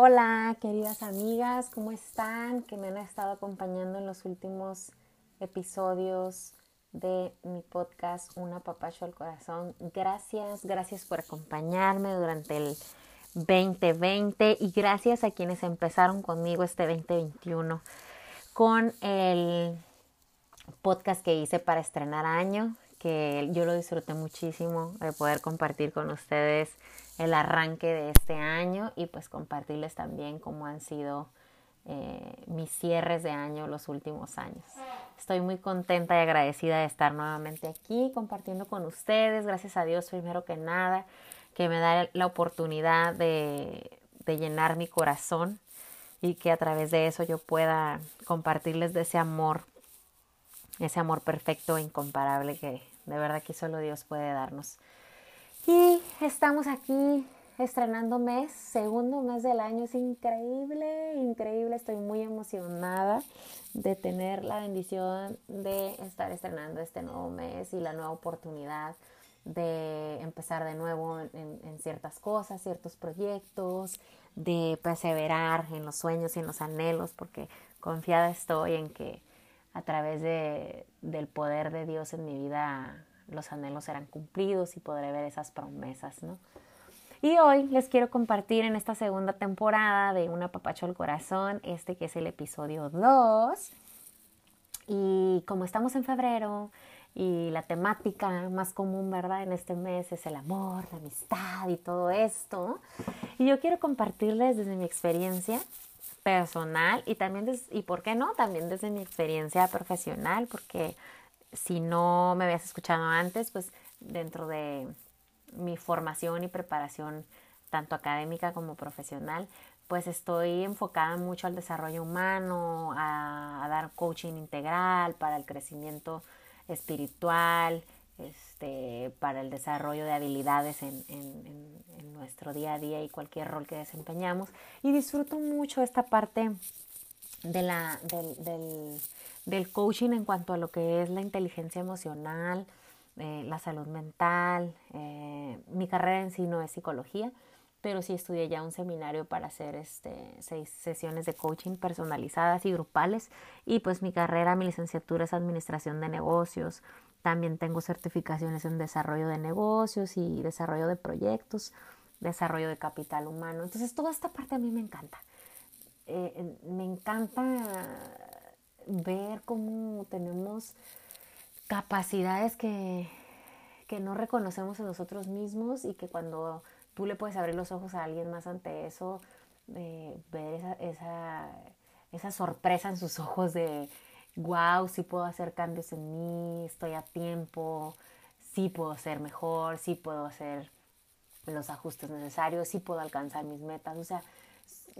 Hola, queridas amigas, ¿cómo están? Que me han estado acompañando en los últimos episodios de mi podcast Una Papacho al Corazón. Gracias, gracias por acompañarme durante el 2020 y gracias a quienes empezaron conmigo este 2021 con el podcast que hice para estrenar año, que yo lo disfruté muchísimo de poder compartir con ustedes el arranque de este año y pues compartirles también cómo han sido eh, mis cierres de año los últimos años. Estoy muy contenta y agradecida de estar nuevamente aquí compartiendo con ustedes. Gracias a Dios primero que nada que me da la oportunidad de, de llenar mi corazón y que a través de eso yo pueda compartirles de ese amor, ese amor perfecto e incomparable que de verdad que solo Dios puede darnos. Y estamos aquí estrenando mes, segundo mes del año. Es increíble, increíble. Estoy muy emocionada de tener la bendición de estar estrenando este nuevo mes y la nueva oportunidad de empezar de nuevo en, ciertas cosas, ciertos proyectos, de perseverar en los sueños y en los anhelos, porque confiada estoy en que a través de, del poder de Dios en mi vida los anhelos serán cumplidos y podré ver esas promesas, ¿no? Y hoy les quiero compartir en esta segunda temporada de Una Papacho al Corazón, este que es el episodio 2. Y como estamos en febrero y la temática más común, ¿verdad? En este mes es el amor, la amistad y todo esto. Y yo quiero compartirles desde mi experiencia personal y también, y por qué no, también desde mi experiencia profesional, porque si no me habías escuchado antes, pues dentro de mi formación y preparación, tanto académica como profesional, pues estoy enfocada mucho al desarrollo humano, a, dar coaching integral para el crecimiento espiritual, este, para el desarrollo de habilidades en, en, nuestro día a día y cualquier rol que desempeñamos. Y disfruto mucho esta parte de la, del, del del coaching en cuanto a lo que es la inteligencia emocional, eh, la salud mental. Eh, mi carrera en sí no es psicología, pero sí estudié ya un seminario para hacer este, seis sesiones de coaching personalizadas y grupales. Y pues mi carrera, mi licenciatura es administración de negocios. También tengo certificaciones en desarrollo de negocios y desarrollo de proyectos, desarrollo de capital humano. Entonces toda esta parte a mí me encanta. Eh, me encanta ver cómo tenemos capacidades que, que no reconocemos en nosotros mismos y que cuando tú le puedes abrir los ojos a alguien más ante eso, ver esa, esa, esa sorpresa en sus ojos de, wow, sí puedo hacer cambios en mí, estoy a tiempo, sí puedo ser mejor, sí puedo hacer los ajustes necesarios, sí puedo alcanzar mis metas. O sea,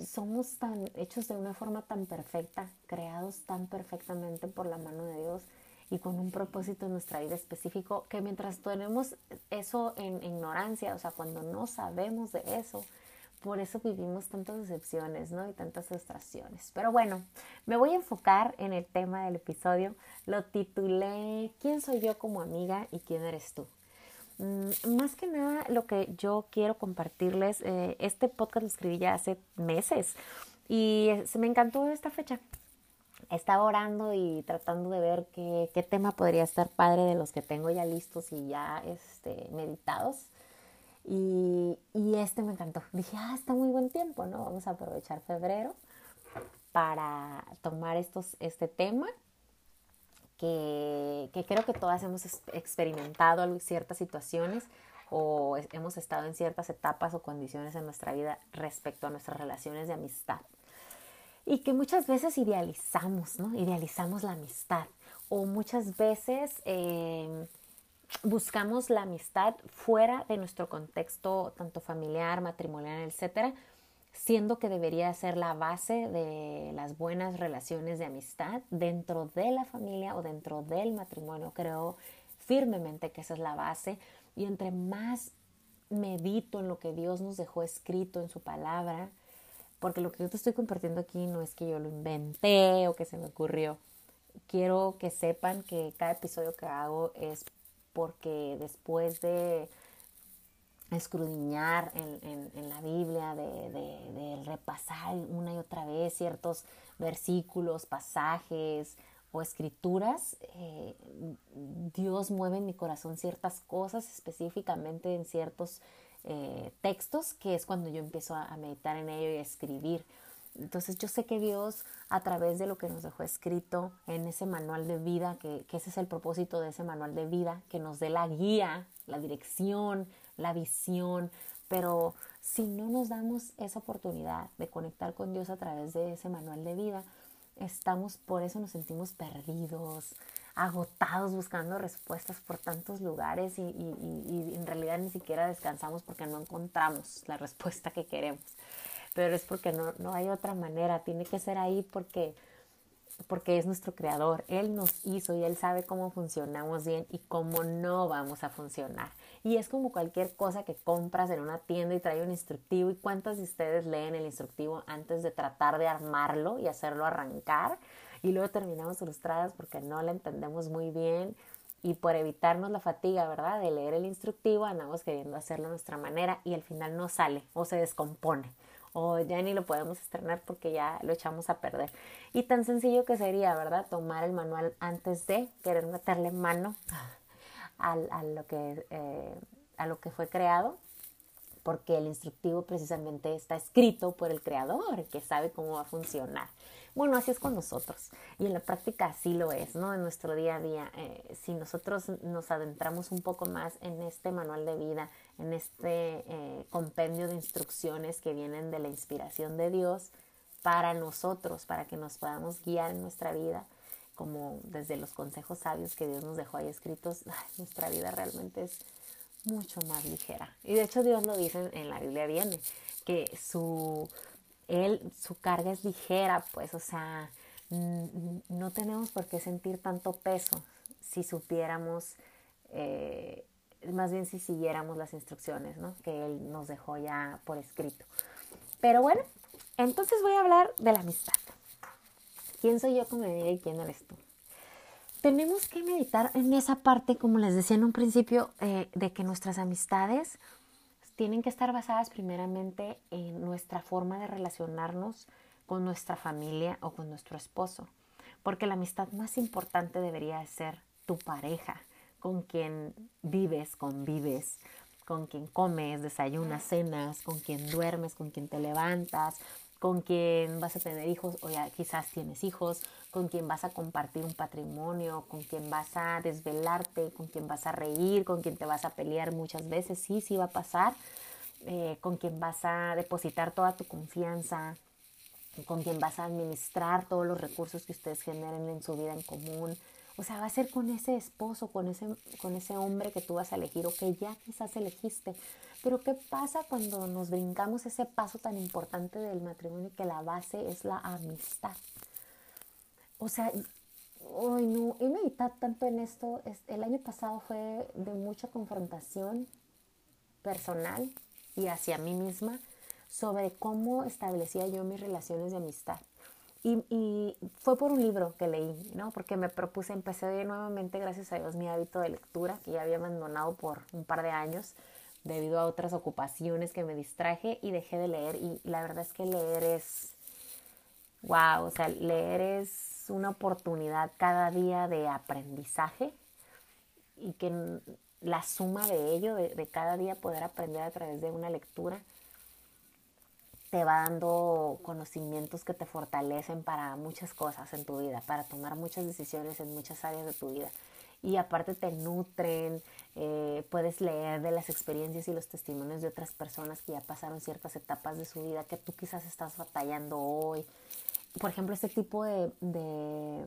somos tan hechos de una forma tan perfecta, creados tan perfectamente por la mano de Dios y con un propósito en nuestra vida específico, que mientras tenemos eso en ignorancia, o sea, cuando no sabemos de eso, por eso vivimos tantas decepciones, ¿no? Y tantas frustraciones. Pero bueno, me voy a enfocar en el tema del episodio. Lo titulé ¿Quién soy yo como amiga y quién eres tú? Mm, más que nada lo que yo quiero compartirles, eh, este podcast lo escribí ya hace meses y se me encantó esta fecha. Estaba orando y tratando de ver qué, qué tema podría estar padre de los que tengo ya listos y ya este, meditados. Y, y este me encantó. Dije, ah, está muy buen tiempo, ¿no? Vamos a aprovechar febrero para tomar estos, este tema que, creo que todas hemos experimentado ciertas situaciones o hemos estado en ciertas etapas o condiciones en nuestra vida respecto a nuestras relaciones de amistad. Y que muchas veces idealizamos, ¿no? Idealizamos la amistad. O muchas veces em, buscamos la amistad fuera de nuestro contexto, tanto familiar, matrimonial, etcétera, siendo que debería ser la base de las buenas relaciones de amistad dentro de la familia o dentro del matrimonio. Creo firmemente que esa es la base y entre más medito en lo que Dios nos dejó escrito en su palabra, porque lo que yo te estoy compartiendo aquí no es que yo lo inventé o que se me ocurrió. Quiero que sepan que cada episodio que hago es porque después de escudriñar en, la Biblia, de, repasar una y otra vez ciertos versículos, pasajes o escrituras, eh, Dios mueve en mi corazón ciertas cosas, específicamente en ciertos eh, textos, que es cuando yo empiezo a, meditar en ello y a escribir. Entonces yo sé que Dios a través de lo que nos dejó escrito en ese manual de vida, que, ese es el propósito de ese manual de vida, que nos dé la guía, la dirección, la visión, pero si no nos damos esa oportunidad de conectar con Dios a través de ese manual de vida, estamos, por eso nos sentimos perdidos, agotados buscando respuestas por tantos lugares y, en realidad ni siquiera descansamos porque no encontramos la respuesta que queremos. Pero es porque no, no hay otra manera, tiene que ser ahí porque porque es nuestro creador. Él nos hizo y Él sabe cómo funcionamos bien y cómo no vamos a funcionar. Y es como cualquier cosa que compras en una tienda y trae un instructivo. ¿Y cuántos de ustedes leen el instructivo antes de tratar de armarlo y hacerlo arrancar? Y luego terminamos frustradas porque no lo entendemos muy bien y por evitarnos la fatiga, ¿verdad? De leer el instructivo, andamos queriendo hacerlo a nuestra manera y al final no sale o se descompone o ya ni lo podemos estrenar porque ya lo echamos a perder. Y tan sencillo que sería, ¿verdad? Tomar el manual antes de querer meterle mano a, lo, que, eh, a lo que fue creado, porque el instructivo precisamente está escrito por el creador, que sabe cómo va a funcionar. Bueno, así es con nosotros y en la práctica así lo es, ¿no? En nuestro día a día, eh, si nosotros nos adentramos un poco más en este manual de vida, en este eh, compendio de instrucciones que vienen de la inspiración de Dios para nosotros, para que nos podamos guiar en nuestra vida, como desde los consejos sabios que Dios nos dejó ahí escritos, nuestra vida realmente es mucho más ligera. Y de hecho Dios lo dice en la Biblia viene, que su él, su carga es ligera, pues, o sea, no tenemos por qué sentir tanto peso si supiéramos, eh, más bien si siguiéramos las instrucciones, ¿no? Que Él nos dejó ya por escrito. Pero bueno, entonces voy a hablar de la amistad. ¿Quién soy yo como me y quién eres tú? Tenemos que meditar en esa parte, como les decía en un principio, eh, de que nuestras amistades tienen que estar basadas primeramente en nuestra forma de relacionarnos con nuestra familia o con nuestro esposo, porque la amistad más importante debería ser tu pareja, con quien vives, convives, con quien comes, desayunas, cenas, con quien duermes, con quien te levantas, con quien vas a tener hijos o ya quizás tienes hijos, con quien vas a compartir un patrimonio, con quien vas a desvelarte, con quien vas a reír, con quien te vas a pelear muchas veces, sí, sí va a pasar, eh, con quien vas a depositar toda tu confianza, con quien vas a administrar todos los recursos que ustedes generen en su vida en común. O sea, va a ser con ese esposo, con ese, con ese hombre que tú vas a elegir o que ya quizás elegiste. Pero ¿qué pasa cuando nos brincamos ese paso tan importante del matrimonio que la base es la amistad? O sea, hoy no, he meditado tanto en esto. El año pasado fue de mucha confrontación personal y hacia mí misma sobre cómo establecía yo mis relaciones de amistad. Y, fue por un libro que leí, ¿no? Porque me propuse, empecé nuevamente, gracias a Dios, mi hábito de lectura, que ya había abandonado por un par de años debido a otras ocupaciones que me distraje y dejé de leer. Y la verdad es que leer es, wow, o sea, leer es una oportunidad cada día de aprendizaje y que la suma de ello, de, de cada día poder aprender a través de una lectura, te va dando conocimientos que te fortalecen para muchas cosas en tu vida, para tomar muchas decisiones en muchas áreas de tu vida. Y aparte te nutren, eh, puedes leer de las experiencias y los testimonios de otras personas que ya pasaron ciertas etapas de su vida que tú quizás estás batallando hoy. Por ejemplo, este tipo de, de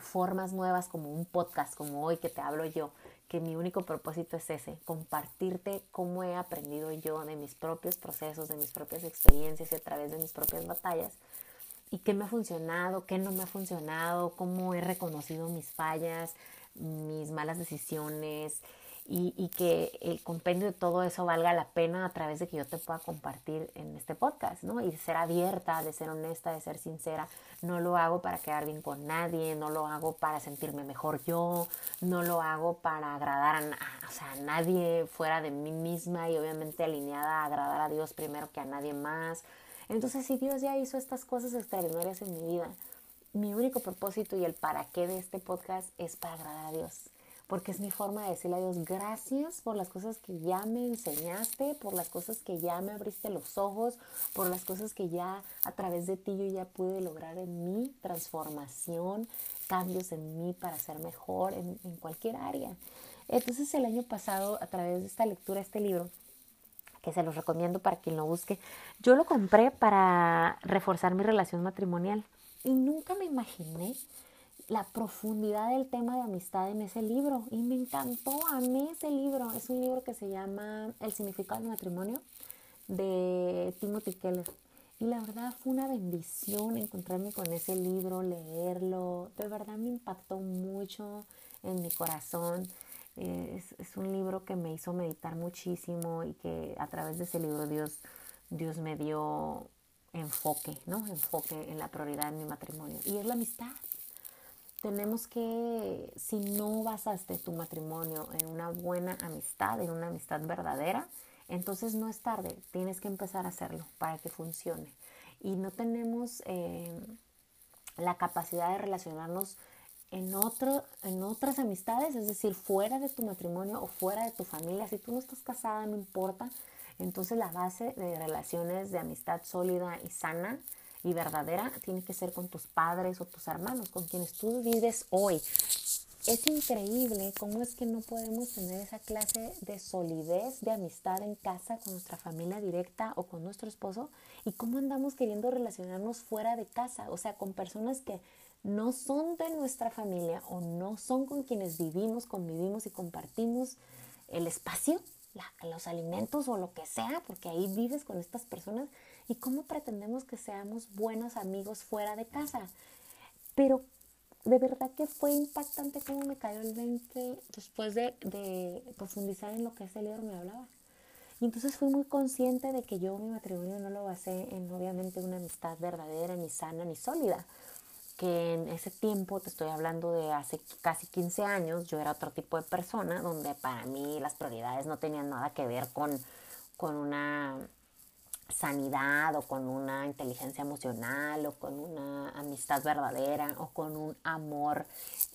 formas nuevas como un podcast como hoy que te hablo yo, que mi único propósito es ese, compartirte cómo he aprendido yo de mis propios procesos, de mis propias experiencias y a través de mis propias batallas y qué me ha funcionado, qué no me ha funcionado, cómo he reconocido mis fallas, mis malas decisiones y, que el compendio de todo eso valga la pena a través de que yo te pueda compartir en este podcast, ¿no? Y de ser abierta, de ser honesta, de ser sincera. No lo hago para quedar bien con nadie, no lo hago para sentirme mejor yo, no lo hago para agradar a, a nadie fuera de mí misma y obviamente alineada a agradar a Dios primero que a nadie más. Entonces, si Dios ya hizo estas cosas extraordinarias en mi vida, mi único propósito y el para qué de este podcast es para agradar a Dios porque es mi forma de decirle a Dios gracias por las cosas que ya me enseñaste, por las cosas que ya me abriste los ojos, por las cosas que ya a través de ti yo ya pude lograr en mi transformación, cambios en mí para ser mejor en, en cualquier área. Entonces el año pasado, a través de esta lectura, este libro, que se los recomiendo para quien lo busque, yo lo compré para reforzar mi relación matrimonial y nunca me imaginé la profundidad del tema de amistad en ese libro y me encantó, amé ese libro. Es un libro que se llama El significado del matrimonio de Timothy Keller. Y la verdad fue una bendición encontrarme con ese libro, leerlo. De verdad me impactó mucho en mi corazón. Es, es, un libro que me hizo meditar muchísimo y que a través de ese libro Dios, Dios me dio enfoque, ¿no? Enfoque en la prioridad en mi matrimonio. Y es la amistad tenemos que, si no basaste tu matrimonio en una buena amistad, en una amistad verdadera, entonces no es tarde, tienes que empezar a hacerlo para que funcione. Y no tenemos eh, la capacidad de relacionarnos en, otro, en otras amistades, es decir, fuera de tu matrimonio o fuera de tu familia. Si tú no estás casada, no importa. Entonces la base de relaciones de amistad sólida y sana y verdadera tiene que ser con tus padres o tus hermanos, con quienes tú vives hoy. Es increíble cómo es que no podemos tener esa clase de solidez de amistad en casa con nuestra familia directa o con nuestro esposo y cómo andamos queriendo relacionarnos fuera de casa, o sea, con personas que no son de nuestra familia o no son con quienes vivimos, convivimos y compartimos el espacio, los alimentos o lo que sea, porque ahí vives con estas personas ¿Y cómo pretendemos que seamos buenos amigos fuera de casa? Pero de verdad que fue impactante cómo me cayó el 20 después de, profundizar en lo que ese libro me hablaba. Y entonces fui muy consciente de que yo mi matrimonio no lo basé en obviamente una amistad verdadera, ni sana, ni sólida. Que en ese tiempo, te estoy hablando de hace casi 15 años, yo era otro tipo de persona donde para mí las prioridades no tenían nada que ver con, con una sanidad o con una inteligencia emocional o con una amistad verdadera o con un amor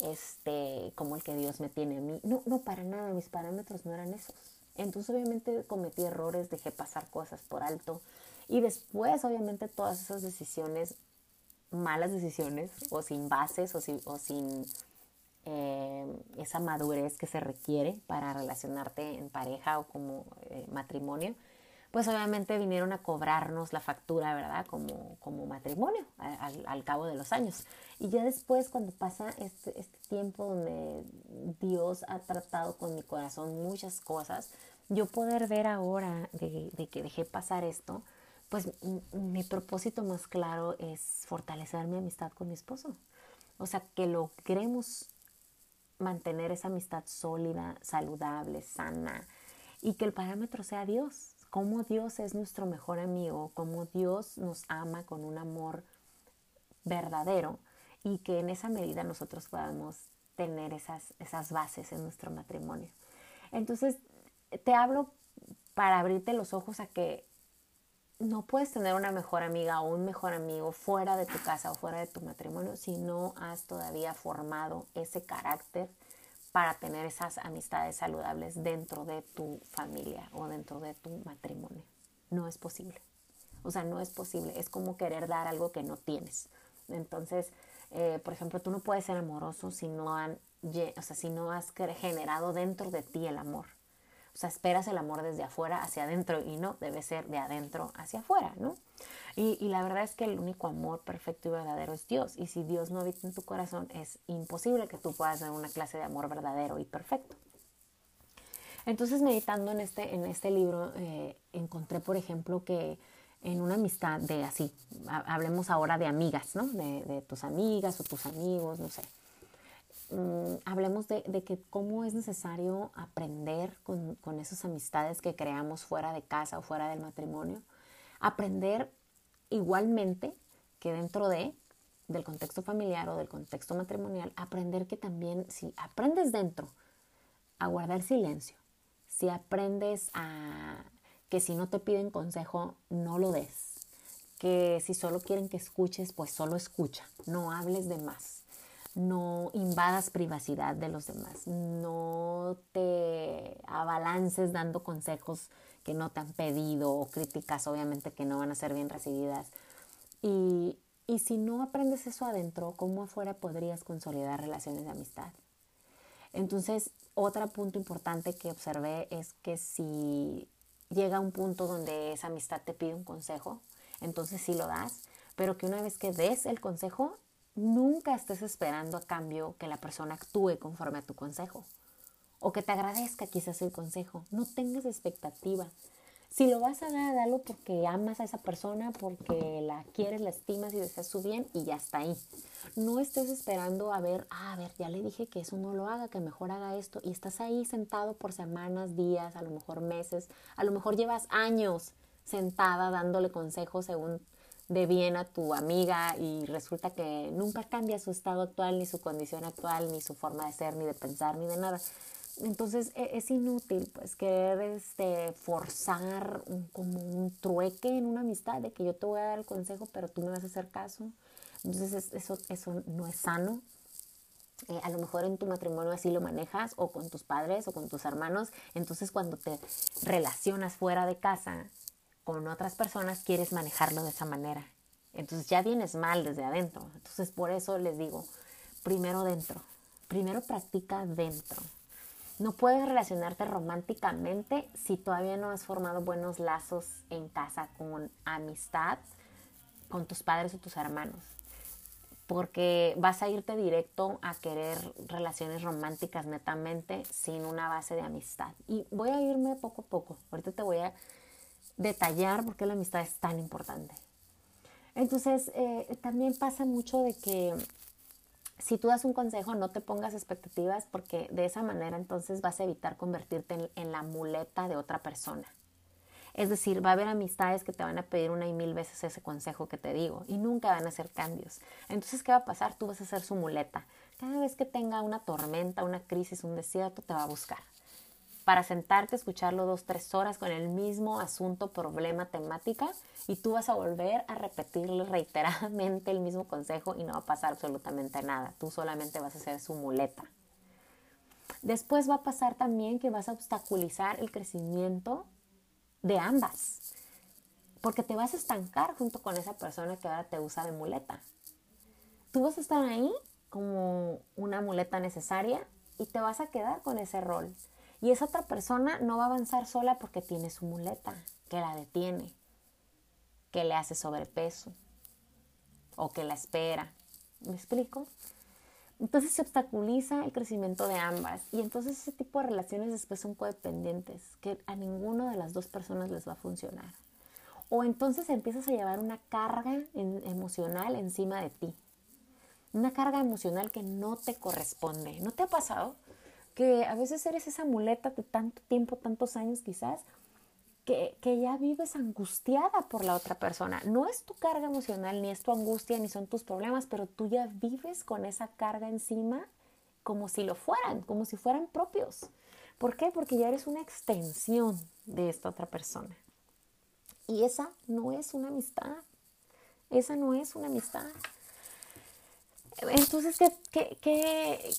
este como el que Dios me tiene a mí. No, no para nada, mis parámetros no eran esos. Entonces obviamente cometí errores, dejé pasar cosas por alto y después obviamente todas esas decisiones, malas decisiones o sin bases o sin, o sin eh, esa madurez que se requiere para relacionarte en pareja o como eh, matrimonio, pues obviamente vinieron a cobrarnos la factura, ¿verdad? Como, como matrimonio al, cabo de los años. Y ya después, cuando pasa este, este tiempo donde Dios ha tratado con mi corazón muchas cosas, yo poder ver ahora de, de que dejé pasar esto, pues mi propósito más claro es fortalecer mi amistad con mi esposo. O sea, que logremos mantener esa amistad sólida, saludable, sana y que el parámetro sea Dios cómo Dios es nuestro mejor amigo, cómo Dios nos ama con un amor verdadero y que en esa medida nosotros podamos tener esas, esas bases en nuestro matrimonio. Entonces, te hablo para abrirte los ojos a que no puedes tener una mejor amiga o un mejor amigo fuera de tu casa o fuera de tu matrimonio si no has todavía formado ese carácter para tener esas amistades saludables dentro de tu familia o dentro de tu matrimonio. No es posible. O sea, no es posible. Es como querer dar algo que no tienes. Entonces, eh, por ejemplo, tú no puedes ser amoroso si no, han, o sea, si no has generado dentro de ti el amor. O sea, esperas el amor desde afuera hacia adentro y no, debe ser de adentro hacia afuera, ¿no? Y, la verdad es que el único amor perfecto y verdadero es Dios. Y si Dios no habita en tu corazón, es imposible que tú puedas dar una clase de amor verdadero y perfecto. Entonces, meditando en este, en este libro, eh, encontré, por ejemplo, que en una amistad de así, hablemos ahora de amigas, ¿no? De, de tus amigas o tus amigos, no sé. Mm, hablemos de, que cómo es necesario aprender con, con esas amistades que creamos fuera de casa o fuera del matrimonio. Aprender igualmente que dentro de del contexto familiar o del contexto matrimonial, aprender que también si aprendes dentro a guardar silencio, si aprendes a que si no te piden consejo, no lo des, que si solo quieren que escuches, pues solo escucha, no hables de más, no invadas privacidad de los demás, no te abalances dando consejos que no te han pedido o críticas obviamente que no van a ser bien recibidas. Y, y si no aprendes eso adentro, ¿cómo afuera podrías consolidar relaciones de amistad? Entonces, otro punto importante que observé es que si llega un punto donde esa amistad te pide un consejo, entonces sí lo das, pero que una vez que des el consejo, nunca estés esperando a cambio que la persona actúe conforme a tu consejo o que te agradezca quizás el consejo. No tengas expectativa. Si lo vas a dar, dalo porque amas a esa persona, porque la quieres, la estimas y deseas su bien y ya está ahí. No estés esperando a ver, ah, a ver, ya le dije que eso no lo haga, que mejor haga esto y estás ahí sentado por semanas, días, a lo mejor meses, a lo mejor llevas años sentada dándole consejos según de bien a tu amiga y resulta que nunca cambia su estado actual, ni su condición actual, ni su forma de ser, ni de pensar, ni de nada. Entonces e, es inútil pues querer este, forzar como un trueque en una amistad de que yo te voy a dar el consejo pero tú me vas a hacer caso. Entonces eso, eso no es sano. Eh, a lo mejor en tu matrimonio así lo manejas o con tus padres o con tus hermanos. Entonces cuando te relacionas fuera de casa con otras personas quieres manejarlo de esa manera. Entonces ya vienes mal desde adentro. Entonces por eso les digo, primero dentro. Primero practica dentro no puedes relacionarte románticamente si todavía no has formado buenos lazos en casa con amistad con tus padres o tus hermanos. Porque vas a irte directo a querer relaciones románticas netamente sin una base de amistad. Y voy a irme poco a poco. Ahorita te voy a detallar por qué la amistad es tan importante. Entonces, eh, también pasa mucho de que si tú das un consejo, no te pongas expectativas porque de esa manera entonces vas a evitar convertirte en, la muleta de otra persona. Es decir, va a haber amistades que te van a pedir una y mil veces ese consejo que te digo y nunca van a hacer cambios. Entonces, ¿qué va a pasar? Tú vas a ser su muleta. Cada vez que tenga una tormenta, una crisis, un desierto, te va a buscar para sentarte, escucharlo dos, tres horas con el mismo asunto, problema, temática, y tú vas a volver a repetirle reiteradamente el mismo consejo y no va a pasar absolutamente nada. Tú solamente vas a ser su muleta. Después va a pasar también que vas a obstaculizar el crecimiento de ambas, porque te vas a estancar junto con esa persona que ahora te usa de muleta. Tú vas a estar ahí como una muleta necesaria y te vas a quedar con ese rol y esa otra persona no va a avanzar sola porque tiene su muleta que la detiene, que le hace sobrepeso o que la espera. ¿Me explico? Entonces se obstaculiza el crecimiento de ambas y entonces ese tipo de relaciones después son codependientes, que a ninguna de las dos personas les va a funcionar. O entonces empiezas a llevar una carga emocional encima de ti, una carga emocional que no te corresponde. ¿No te ha pasado? Que a veces eres esa muleta de tanto tiempo, tantos años quizás, que, que, ya vives angustiada por la otra persona. No es tu carga emocional, ni es tu angustia, ni son tus problemas, pero tú ya vives con esa carga encima como si lo fueran, como si fueran propios. ¿Por qué? Porque ya eres una extensión de esta otra persona. Y esa no es una amistad. Esa no es una amistad. Entonces, ¿qué, qué, qué,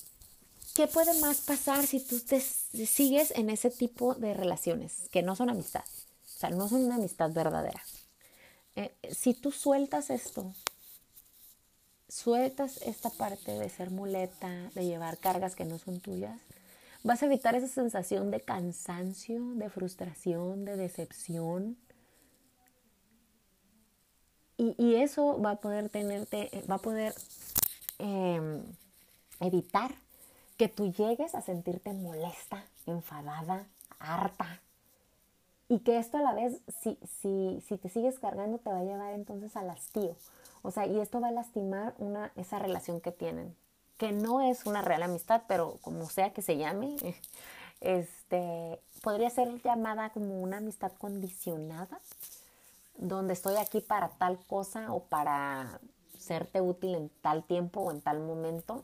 ¿Qué puede más pasar si tú te sigues en ese tipo de relaciones que no son amistad? O sea, no son una amistad verdadera. Eh, si tú sueltas esto, sueltas esta parte de ser muleta, de llevar cargas que no son tuyas, vas a evitar esa sensación de cansancio, de frustración, de decepción. Y, eso va a poder tenerte, va a poder em, evitar que tú llegues a sentirte molesta, enfadada, harta. Y que esto a la vez, si, si, si te sigues cargando, te va a llevar entonces al hastío. O sea, y esto va a lastimar una, esa relación que tienen. que no es una real amistad, pero como sea que se llame, este, podría ser llamada como una amistad condicionada, donde estoy aquí para tal cosa o para serte útil en tal tiempo o en tal momento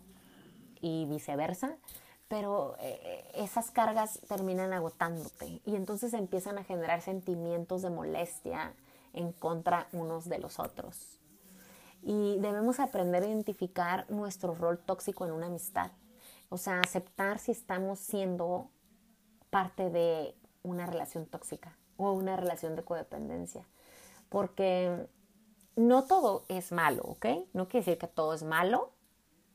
y viceversa, pero eh, esas cargas terminan agotándote y entonces empiezan a generar sentimientos de molestia en contra unos de los otros. Y debemos aprender a identificar nuestro rol tóxico en una amistad, o sea, aceptar si estamos siendo parte de una relación tóxica o una relación de codependencia, porque no todo es malo, ¿ok? No quiere decir que todo es malo,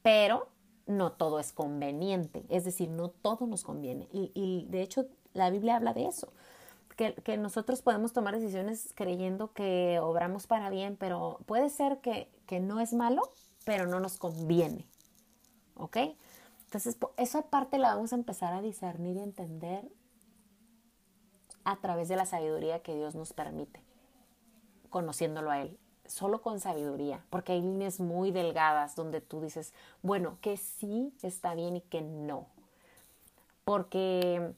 pero no todo es conveniente, es decir, no todo nos conviene. Y, de hecho la Biblia habla de eso, que, que, nosotros podemos tomar decisiones creyendo que obramos para bien, pero puede ser que, que no es malo, pero no nos conviene, ¿ok? Entonces, esa parte la vamos a empezar a discernir y entender a través de la sabiduría que Dios nos permite, conociéndolo a Él solo con sabiduría, porque hay líneas muy delgadas donde tú dices, bueno, que sí está bien y que no. Porque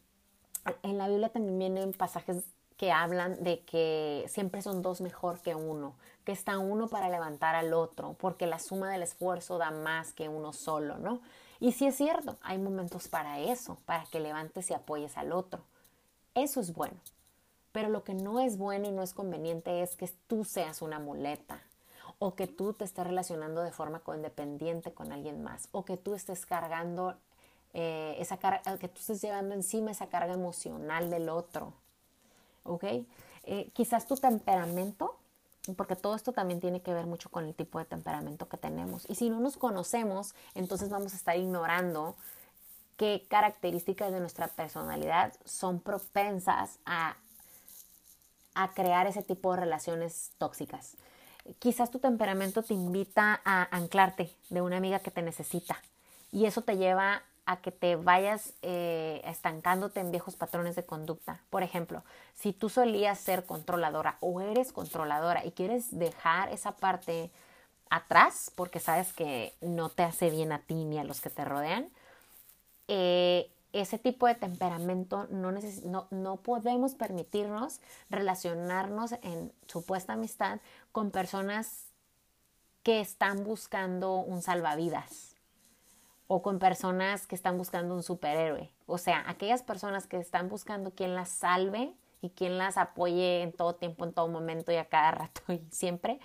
en la Biblia también vienen pasajes que hablan de que siempre son dos mejor que uno, que está uno para levantar al otro, porque la suma del esfuerzo da más que uno solo, ¿no? Y sí es cierto, hay momentos para eso, para que levantes y apoyes al otro. Eso es bueno. Pero lo que no es bueno y no es conveniente es que tú seas una muleta o que tú te estés relacionando de forma codependiente con alguien más o que tú estés cargando eh, esa carga, que tú estés llevando encima esa carga emocional del otro. ¿Ok? Eh, quizás tu temperamento, porque todo esto también tiene que ver mucho con el tipo de temperamento que tenemos. Y si no nos conocemos, entonces vamos a estar ignorando qué características de nuestra personalidad son propensas a a crear ese tipo de relaciones tóxicas. Quizás tu temperamento te invita a anclarte de una amiga que te necesita y eso te lleva a que te vayas eh, estancándote en viejos patrones de conducta. Por ejemplo, si tú solías ser controladora o eres controladora y quieres dejar esa parte atrás porque sabes que no te hace bien a ti ni a los que te rodean, eh, ese tipo de temperamento no, no, no, podemos permitirnos relacionarnos en supuesta amistad con personas que están buscando un salvavidas o con personas que están buscando un superhéroe. O sea, aquellas personas que están buscando quien las salve y quien las apoye en todo tiempo, en todo momento y a cada rato y siempre,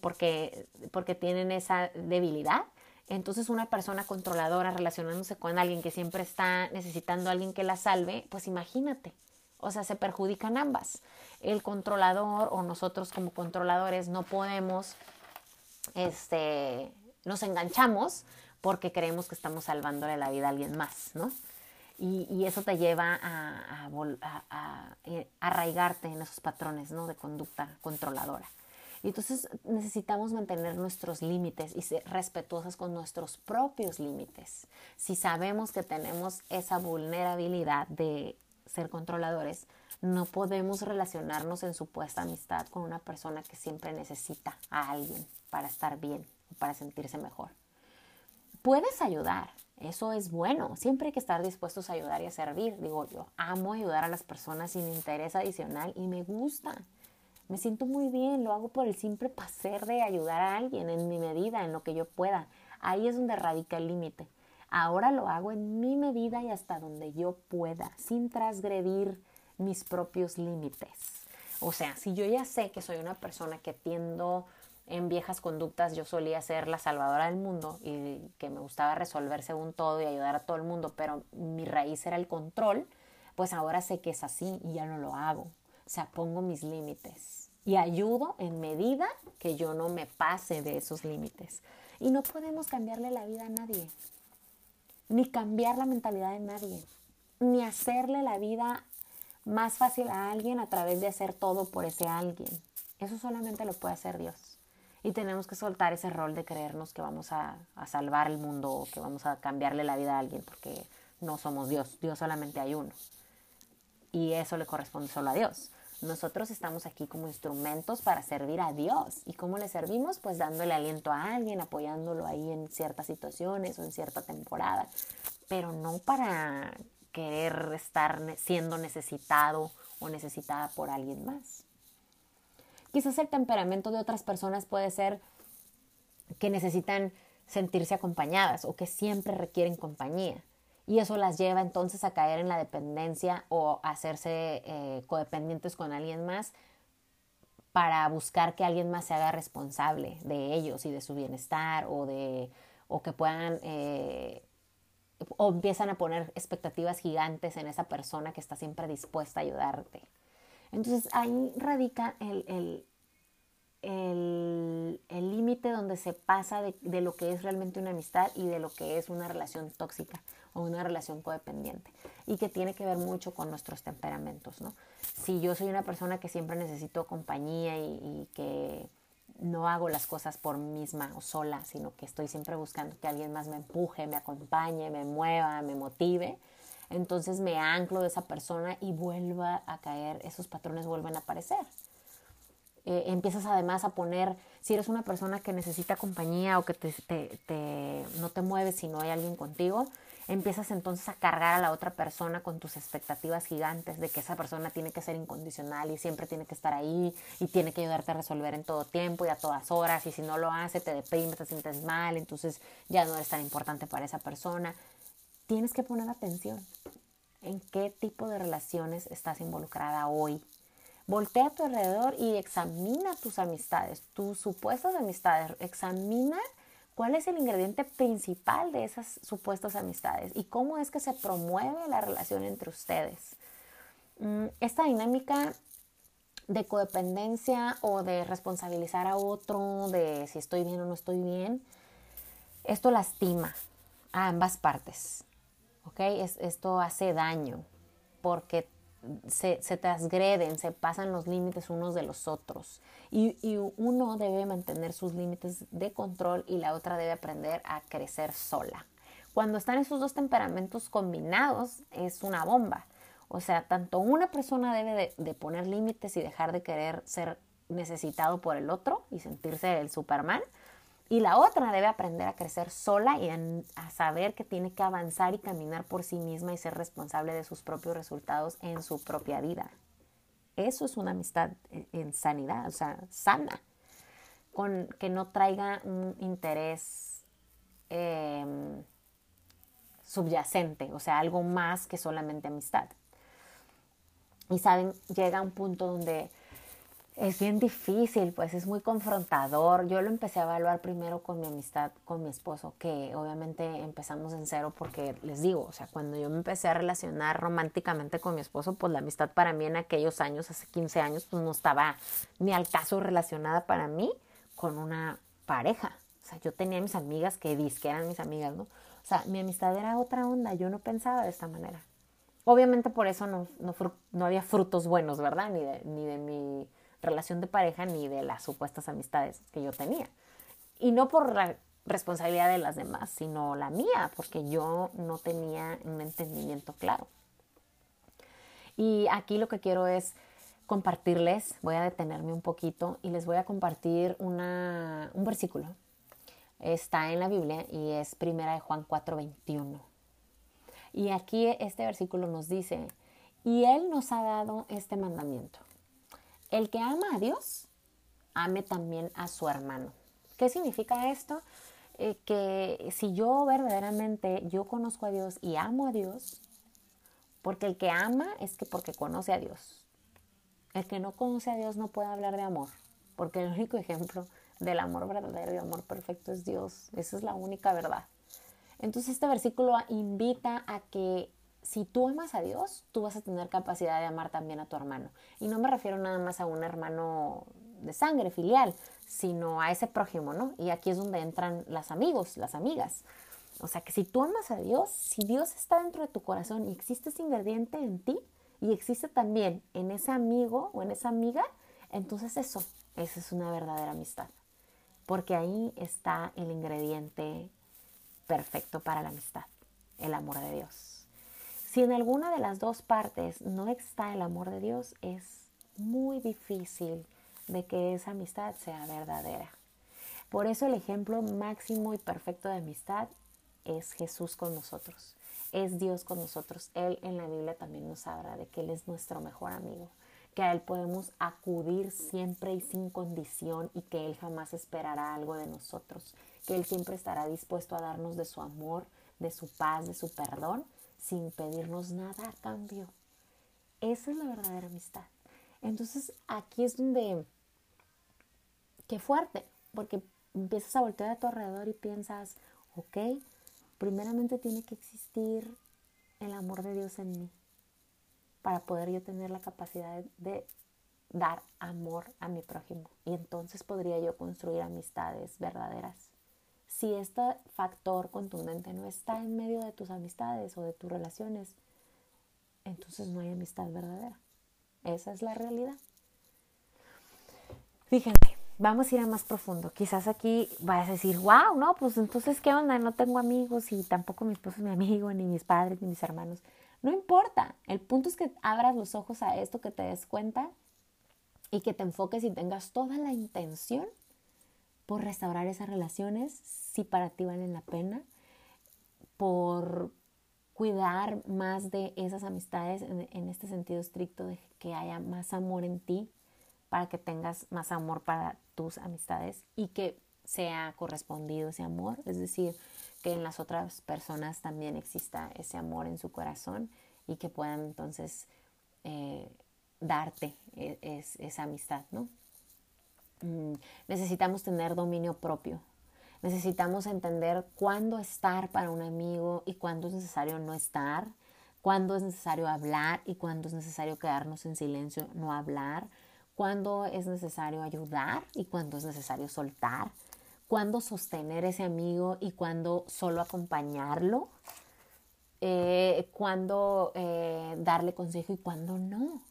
porque, porque tienen esa debilidad entonces una persona controladora relacionándose con alguien que siempre está necesitando a alguien que la salve, pues imagínate, o sea, se perjudican ambas. El controlador o nosotros como controladores no podemos, este, nos enganchamos porque creemos que estamos salvándole la vida a alguien más, ¿no? Y, eso te lleva a, a, eh, arraigarte en esos patrones, ¿no? De conducta controladora. Y entonces necesitamos mantener nuestros límites y ser respetuosas con nuestros propios límites. Si sabemos que tenemos esa vulnerabilidad de ser controladores, no podemos relacionarnos en supuesta amistad con una persona que siempre necesita a alguien para estar bien o para sentirse mejor. Puedes ayudar, eso es bueno. Siempre hay que estar dispuestos a ayudar y a servir. Digo, yo amo ayudar a las personas sin interés adicional y me gusta me siento muy bien, lo hago por el simple placer de ayudar a alguien en mi medida, en lo que yo pueda. Ahí es donde radica el límite. Ahora lo hago en mi medida y hasta donde yo pueda, sin transgredir mis propios límites. O sea, si yo ya sé que soy una persona que tiendo en viejas conductas, yo solía ser la salvadora del mundo y que me gustaba resolver según todo y ayudar a todo el mundo, pero mi raíz era el control, pues ahora sé que es así y ya no lo hago. O sea, pongo mis límites y ayudo en medida que yo no me pase de esos límites. Y no podemos cambiarle la vida a nadie, ni cambiar la mentalidad de nadie, ni hacerle la vida más fácil a alguien a través de hacer todo por ese alguien. Eso solamente lo puede hacer Dios. Y tenemos que soltar ese rol de creernos que vamos a, a salvar el mundo o que vamos a cambiarle la vida a alguien, porque no somos Dios. Dios solamente hay uno. Y eso le corresponde solo a Dios. Nosotros estamos aquí como instrumentos para servir a Dios. ¿Y cómo le servimos? Pues dándole aliento a alguien, apoyándolo ahí en ciertas situaciones o en cierta temporada, pero no para querer estar siendo necesitado o necesitada por alguien más. Quizás el temperamento de otras personas puede ser que necesitan sentirse acompañadas o que siempre requieren compañía. Y eso las lleva entonces a caer en la dependencia o a hacerse eh, codependientes con alguien más para buscar que alguien más se haga responsable de ellos y de su bienestar o de o que puedan eh, o empiezan a poner expectativas gigantes en esa persona que está siempre dispuesta a ayudarte. Entonces ahí radica el, el límite donde se pasa de, lo que es realmente una amistad y de lo que es una relación tóxica o una relación codependiente y que tiene que ver mucho con nuestros temperamentos, ¿no? Si yo soy una persona que siempre necesito compañía y, que no hago las cosas por mí misma o sola, sino que estoy siempre buscando que alguien más me empuje, me acompañe, me mueva, me motive, entonces me anclo de esa persona y vuelva a caer, esos patrones vuelven a aparecer. Eh, empiezas además a poner, si eres una persona que necesita compañía o que no te mueves si no hay alguien contigo, empiezas entonces a cargar a la otra persona con tus expectativas gigantes de que esa persona tiene que ser incondicional y siempre tiene que estar ahí y tiene que ayudarte a resolver en todo tiempo y a todas horas y si no lo hace te deprimes, te sientes mal, entonces ya no eres tan importante para esa persona. Tienes que poner atención en qué tipo de relaciones estás involucrada hoy Voltea a tu alrededor y examina tus amistades, tus supuestas amistades. Examina cuál es el ingrediente principal de esas supuestas amistades y cómo es que se promueve la relación entre ustedes. Mm, esta dinámica de codependencia o de responsabilizar a otro, de si estoy bien o no estoy bien, esto lastima a ambas partes. ¿ok? esto hace daño porque se, se, transgreden, se pasan los límites unos de los otros. Y, uno debe mantener sus límites de control y la otra debe aprender a crecer sola. Cuando están esos dos temperamentos combinados es una bomba. O sea, tanto una persona debe de poner límites y dejar de querer ser necesitado por el otro y sentirse el Superman, y la otra debe aprender a crecer sola y a, saber que tiene que avanzar y caminar por sí misma y ser responsable de sus propios resultados en su propia vida. Eso es una amistad en, sanidad, o sea, sana, con que no traiga un interés em, subyacente, o sea, algo más que solamente amistad. Y saben, llega un punto donde es bien difícil, pues es muy confrontador. Yo lo empecé a evaluar primero con mi amistad con mi esposo, que obviamente empezamos en cero porque les digo, o sea, cuando yo me empecé a relacionar románticamente con mi esposo, pues la amistad para mí en aquellos años, hace 15 años, pues no estaba ni al caso relacionada para mí con una pareja. O sea, yo tenía mis amigas que que eran mis amigas, ¿no? O sea, mi amistad era otra onda, yo no pensaba de esta manera. Obviamente por eso no, no, no había frutos buenos, ¿verdad? Ni de, ni de mi relación de pareja ni de las supuestas amistades que yo tenía. Y no por la responsabilidad de las demás, sino la mía, porque yo no tenía un entendimiento claro. Y aquí lo que quiero es compartirles, voy a detenerme un poquito y les voy a compartir una, un versículo. Está en la Biblia y es primera de Juan 4:21. Y aquí este versículo nos dice, y Él nos ha dado este mandamiento, el que ama a Dios, ame también a su hermano. ¿Qué significa esto? Eh, que si yo verdaderamente yo conozco a Dios y amo a Dios, porque el que ama es que porque conoce a Dios. El que no conoce a Dios no puede hablar de amor, porque el único ejemplo del amor verdadero y amor perfecto es Dios. Esa es la única verdad. Entonces este versículo invita a que si tú amas a Dios, tú vas a tener capacidad de amar también a tu hermano. Y no me refiero nada más a un hermano de sangre, filial, sino a ese prójimo, ¿no? Y aquí es donde entran las amigos, las amigas. O sea que si tú amas a Dios, si Dios está dentro de tu corazón y existe ese ingrediente en ti y existe también en ese amigo o en esa amiga, entonces eso, esa es una verdadera amistad. Porque ahí está el ingrediente perfecto para la amistad, el amor de Dios. Si en alguna de las dos partes no está el amor de Dios, es muy difícil de que esa amistad sea verdadera. Por eso el ejemplo máximo y perfecto de amistad es Jesús con nosotros, es Dios con nosotros. Él en la Biblia también nos habla de que Él es nuestro mejor amigo, que a Él podemos acudir siempre y sin condición y que Él jamás esperará algo de nosotros, que Él siempre estará dispuesto a darnos de su amor, de su paz, de su perdón, sin pedirnos nada a cambio. Esa es la verdadera amistad. Entonces aquí es donde, qué fuerte, porque empiezas a voltear a tu alrededor y piensas, ok, primeramente tiene que existir el amor de Dios en mí para poder yo tener la capacidad de dar amor a mi prójimo. Y entonces podría yo construir amistades verdaderas. Si este factor contundente no está en medio de tus amistades o de tus relaciones, entonces no hay amistad verdadera. Esa es la realidad. Fíjense, vamos a ir a más profundo. Quizás aquí vas a decir, wow, no, pues entonces, ¿qué onda? No tengo amigos y tampoco mi esposo es mi amigo, ni mis padres, ni mis hermanos. No importa. El punto es que abras los ojos a esto, que te des cuenta y que te enfoques y tengas toda la intención por restaurar esas relaciones, si para ti valen la pena, por cuidar más de esas amistades en, este sentido estricto de que haya más amor en ti para que tengas más amor para tus amistades y que sea correspondido ese amor, es decir, que en las otras personas también exista ese amor en su corazón y que puedan entonces eh, darte e, esa amistad, ¿no? Mm, necesitamos tener dominio propio, Necesitamos entender cuándo estar para un amigo y cuándo es necesario no estar, cuándo es necesario hablar y cuándo es necesario quedarnos en silencio, no hablar, cuándo es necesario ayudar y cuándo es necesario soltar, cuándo sostener ese amigo y cuándo solo acompañarlo, eh, cuándo eh, darle consejo y cuándo no.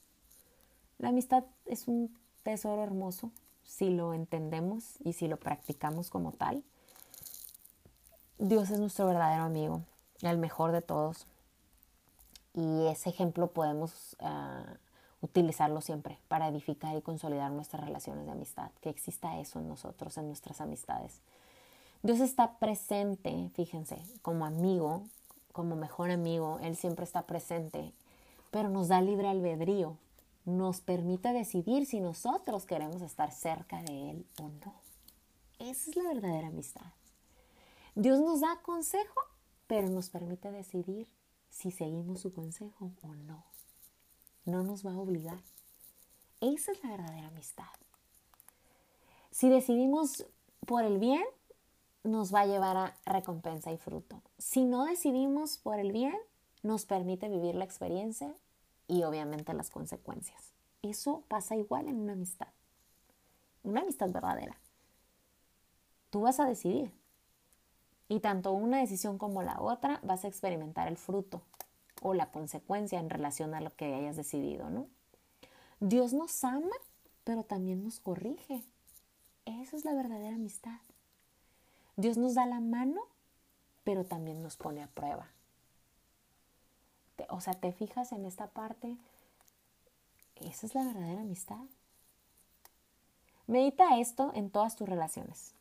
La amistad es un tesoro hermoso si lo entendemos y si lo practicamos como tal. Dios es nuestro verdadero amigo, el mejor de todos. Y ese ejemplo podemos ah, utilizarlo siempre para edificar y consolidar nuestras relaciones de amistad, que exista eso en nosotros, en nuestras amistades. Dios está presente, fíjense, como amigo, como mejor amigo, Él siempre está presente, pero nos da libre albedrío, nos permite decidir si nosotros queremos estar cerca de Él o no. Esa es la verdadera amistad. Dios nos da consejo, pero nos permite decidir si seguimos su consejo o no. No nos va a obligar. Esa es la verdadera amistad. Si decidimos por el bien, nos va a llevar a recompensa y fruto. Si no decidimos por el bien, nos permite vivir la experiencia y obviamente las consecuencias. Eso pasa igual en una amistad. Una amistad verdadera. Tú vas a decidir y tanto una decisión como la otra vas a experimentar el fruto o la consecuencia en relación a lo que hayas decidido, ¿no? Dios nos ama, pero también nos corrige. Esa es la verdadera amistad. Dios nos da la mano, pero también nos pone a prueba. O sea, te fijas en esta parte. Esa es la verdadera amistad. Medita esto en todas tus relaciones.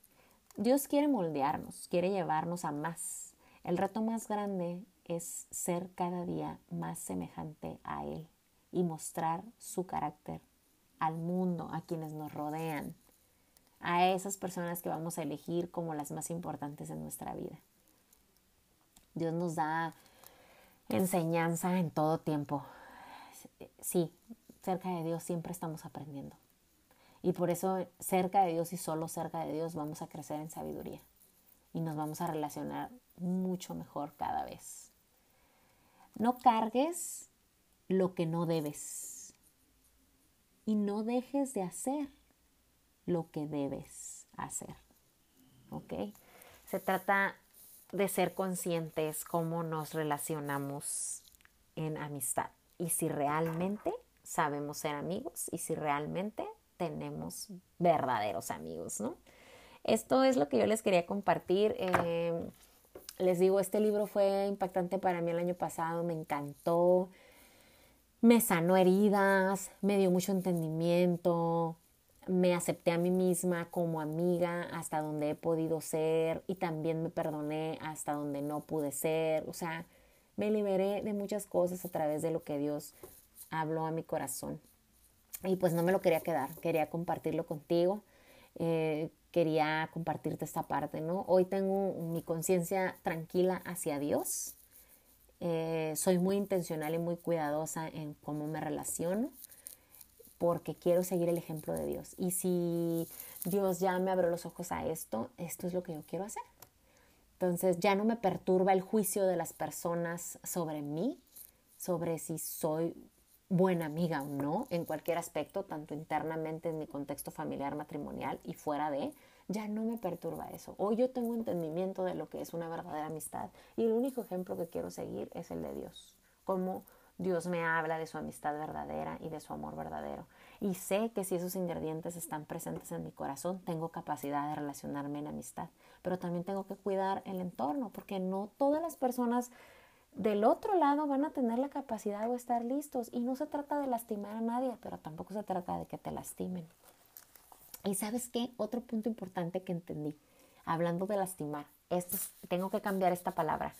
Dios quiere moldearnos, quiere llevarnos a más. El reto más grande es ser cada día más semejante a Él y mostrar su carácter al mundo, a quienes nos rodean, a esas personas que vamos a elegir como las más importantes en nuestra vida. Dios nos da enseñanza en todo tiempo. Sí, cerca de Dios siempre estamos aprendiendo. Y por eso cerca de Dios y solo cerca de Dios vamos a crecer en sabiduría y nos vamos a relacionar mucho mejor cada vez. No cargues lo que no debes y no dejes de hacer lo que debes hacer. ¿Ok? Se trata de ser conscientes cómo nos relacionamos en amistad y si realmente sabemos ser amigos y si realmente tenemos verdaderos amigos, ¿no? Esto es lo que yo les quería compartir. Eh, les digo, este libro fue impactante para mí el año pasado, me encantó. me sanó heridas, me dio mucho entendimiento, me acepté a mí misma como amiga hasta donde he podido ser y también me perdoné hasta donde no pude ser. O sea, me liberé de muchas cosas a través de lo que Dios habló a mi corazón. Y pues no me lo quería quedar, quería compartirlo contigo, eh, quería compartirte esta parte, ¿no? Hoy tengo mi conciencia tranquila hacia Dios, eh, soy muy intencional y muy cuidadosa en cómo me relaciono porque quiero seguir el ejemplo de Dios. Y si Dios ya me abrió los ojos a esto, esto es lo que yo quiero hacer. Entonces ya no me perturba el juicio de las personas sobre mí, sobre si soy buena amiga o no, en cualquier aspecto, tanto internamente en mi contexto familiar, matrimonial y fuera de, ya no me perturba eso. Hoy yo tengo entendimiento de lo que es una verdadera amistad y el único ejemplo que quiero seguir es el de Dios. Como Dios me habla de su amistad verdadera y de su amor verdadero. Y sé que si esos ingredientes están presentes en mi corazón, tengo capacidad de relacionarme en amistad. Pero también tengo que cuidar el entorno, porque no todas las personas del otro lado van a tener la capacidad de estar listos. Y no se trata de lastimar a nadie, pero tampoco se trata de que te lastimen. Y sabes qué? Otro punto importante que entendí, hablando de lastimar, esto tengo que cambiar esta palabra,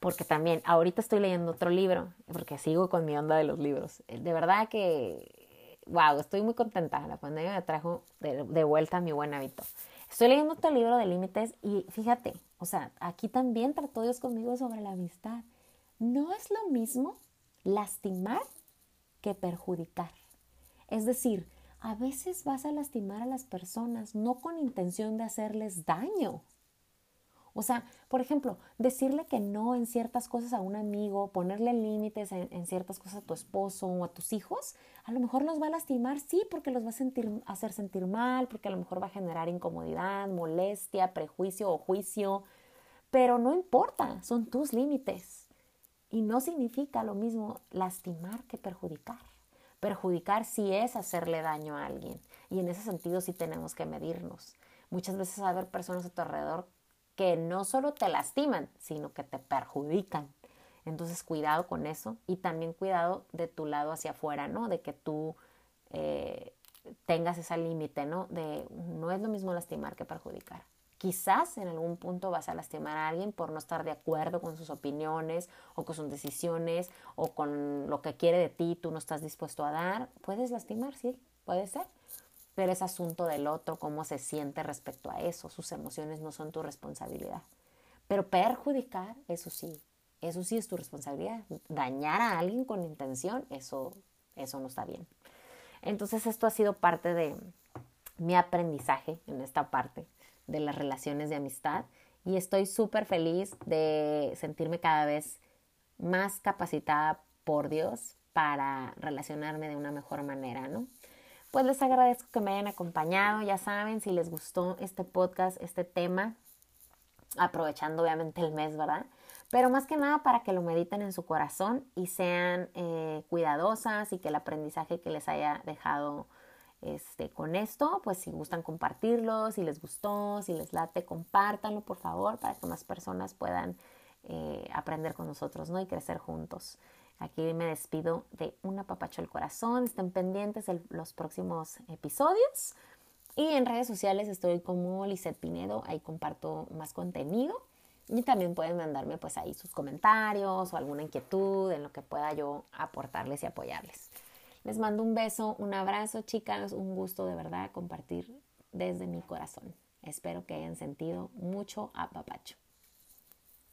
porque también ahorita estoy leyendo otro libro, porque sigo con mi onda de los libros. De verdad que, wow, estoy muy contenta. La pandemia me trajo de, vuelta mi buen hábito. Estoy leyendo otro libro de límites y fíjate, o sea, aquí también trató Dios conmigo sobre la amistad. No es lo mismo lastimar que perjudicar. Es decir, a veces vas a lastimar a las personas no con intención de hacerles daño. O sea, por ejemplo, decirle que no en ciertas cosas a un amigo, ponerle límites en, ciertas cosas a tu esposo o a tus hijos, a lo mejor los va a lastimar, sí, porque los va a sentir, hacer sentir mal, porque a lo mejor va a generar incomodidad, molestia, prejuicio o juicio, pero no importa, son tus límites. Y no significa lo mismo lastimar que perjudicar. Perjudicar sí es hacerle daño a alguien. Y en ese sentido sí tenemos que medirnos. Muchas veces va a haber personas a tu alrededor que no solo te lastiman, sino que te perjudican. Entonces cuidado con eso y también cuidado de tu lado hacia afuera, ¿no? De que tú eh, tengas ese límite, ¿no? De no es lo mismo lastimar que perjudicar. Quizás en algún punto vas a lastimar a alguien por no estar de acuerdo con sus opiniones o con sus decisiones o con lo que quiere de ti, tú no estás dispuesto a dar. Puedes lastimar, sí, puede ser. Es asunto del otro, cómo se siente respecto a eso. Sus emociones no son tu responsabilidad. Pero perjudicar, eso sí, eso sí es tu responsabilidad. Dañar a alguien con intención, eso, eso no está bien. Entonces esto ha sido parte de mi aprendizaje en esta parte de las relaciones de amistad y estoy súper feliz de sentirme cada vez más capacitada por Dios para relacionarme de una mejor manera, ¿no? Pues les agradezco que me hayan acompañado, ya saben, si les gustó este podcast, este tema, aprovechando obviamente el mes, ¿verdad? Pero más que nada para que lo mediten en su corazón y sean eh, cuidadosas y que el aprendizaje que les haya dejado este, con esto, pues si gustan compartirlo, si les gustó, si les late, compártanlo por favor para que más personas puedan eh, aprender con nosotros ¿no? y crecer juntos. Aquí me despido de un apapacho el corazón. Estén pendientes de los próximos episodios. Y en redes sociales estoy como Lizeth Pinedo, ahí comparto más contenido. Y también pueden mandarme pues ahí sus comentarios o alguna inquietud en lo que pueda yo aportarles y apoyarles. Les mando un beso, un abrazo, chicas, un gusto de verdad compartir desde mi corazón. Espero que hayan sentido mucho apapacho.